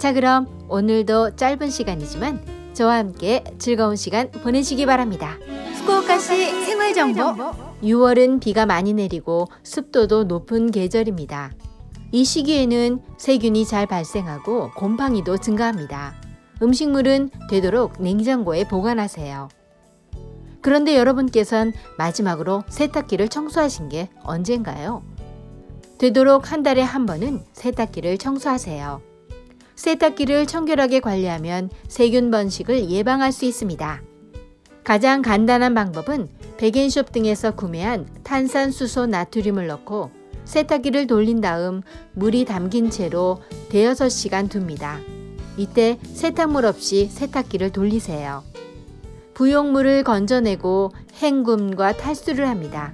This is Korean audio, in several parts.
자, 그럼 오늘도 짧은 시간이지만 저와 함께 즐거운 시간 보내시기 바랍니다. 후쿠오카시 생활 정보 6월은 비가 많이 내리고 습도도 높은 계절입니다. 이 시기에는 세균이 잘 발생하고 곰팡이도 증가합니다. 음식물은 되도록 냉장고에 보관하세요. 그런데 여러분께선 마지막으로 세탁기를 청소하신 게 언젠가요? 되도록 한 달에 한 번은 세탁기를 청소하세요. 세탁기를 청결하게 관리하면 세균 번식을 예방할 수 있습니다. 가장 간단한 방법은 백엔숍 등에서 구매한 탄산수소 나트륨을 넣고 세탁기를 돌린 다음 물이 담긴 채로 대여섯 시간 둡니다. 이때 세탁물 없이 세탁기를 돌리세요. 부용물을 건져내고 헹굼과 탈수를 합니다.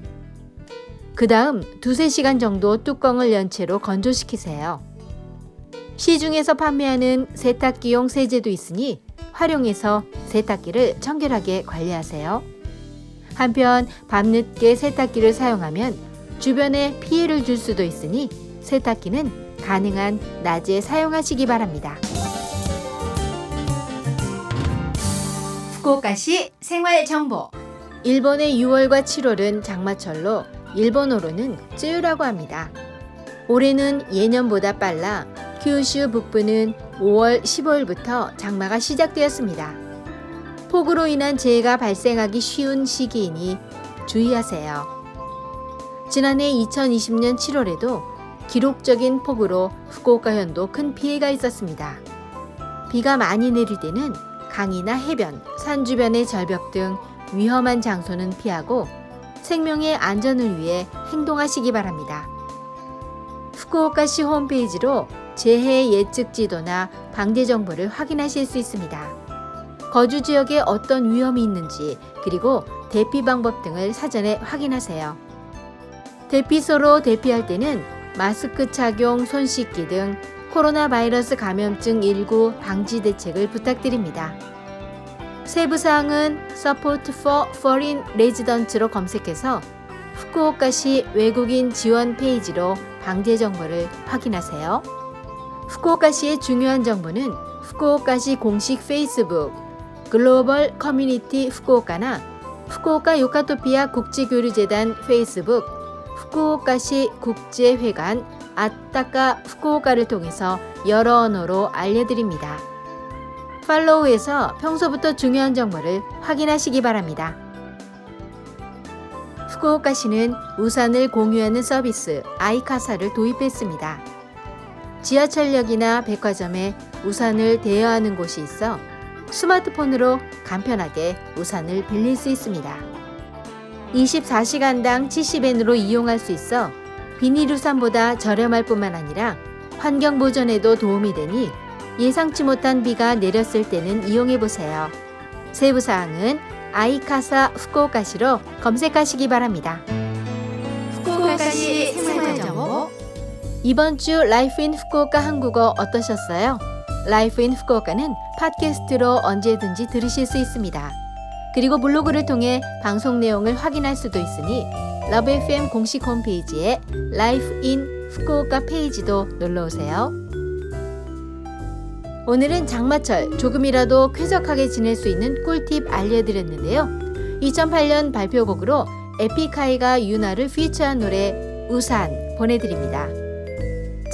그 다음 두세 시간 정도 뚜껑을 연 채로 건조시키세요. 시중에서 판매하는 세탁기용 세제도 있으니 활용해서 세탁기를 청결하게 관리하세요. 한편 밤늦게 세탁기를 사용하면 주변에 피해를 줄 수도 있으니 세탁기는 가능한 낮에 사용하시기 바랍니다. 후쿠오카시 생활 정보 일본의 6월과 7월은 장마철로 일본어로는 쯔유라고 합니다. 올해는 예년보다 빨라 큐슈 북부는 5월 15일부터 장마가 시작되었습니다. 폭우로 인한 재해가 발생하기 쉬운 시기이니 주의하세요. 지난해 2020년 7월에도 기록적인 폭우로 후쿠오카현도 큰 피해가 있었습니다. 비가 많이 내릴 때는 강이나 해변, 산 주변의 절벽 등 위험한 장소는 피하고 생명의 안전을 위해 행동하시기 바랍니다. 후쿠오카시 홈페이지로 재해 예측 지도나 방제 정보를 확인하실 수 있습니다. 거주 지역에 어떤 위험이 있는지 그리고 대피 방법 등을 사전에 확인하세요. 대피소로 대피할 때는 마스크 착용, 손 씻기 등 코로나 바이러스 감염증 19 방지 대책을 부탁드립니다. 세부 사항은 Support for Foreign Resident로 검색해서 후쿠오카시 외국인 지원 페이지로 방재 정보를 확인하세요. 후쿠오카시의 중요한 정보는 후쿠오카시 공식 페이스북 Global Community Fukuoka나 후쿠오카 요카토피아 국제교류재단 페이스북 후쿠오카시 국제회관 아따까 후쿠오카를 통해서 여러 언어로 알려드립니다. 팔로우에서 평소부터 중요한 정보를 확인하시기 바랍니다. 후쿠오카시는 우산을 공유하는 서비스 아이카사를 도입했습니다. 지하철역이나 백화점에 우산을 대여하는 곳이 있어 스마트폰으로 간편하게 우산을 빌릴 수 있습니다. 24시간당 70엔으로 이용할 수 있어 비닐 우산보다 저렴할 뿐만 아니라 환경 보존에도 도움이 되니 예상치 못한 비가 내렸을 때는 이용해 보세요. 세부 사항은 아이카사 후쿠오카시로 검색하시기 바랍니다. 후쿠오카시 생활정보 이번 주 Life in Fukuoka 한국어 어떠셨어요? Life in Fukuoka는 팟캐스트로 언제든지 들으실 수 있습니다. 그리고 블로그를 통해 방송 내용을 확인할 수도 있으니 Love FM 공식 홈페이지에 Life in 후쿠오카 페이지도 놀러 오세요. 오늘은 장마철 조금이라도 쾌적하게 지낼 수 있는 꿀팁 알려드렸는데요. 2008년 발표곡으로 에픽하이가 윤하를 feature한 노래 우산 보내드립니다.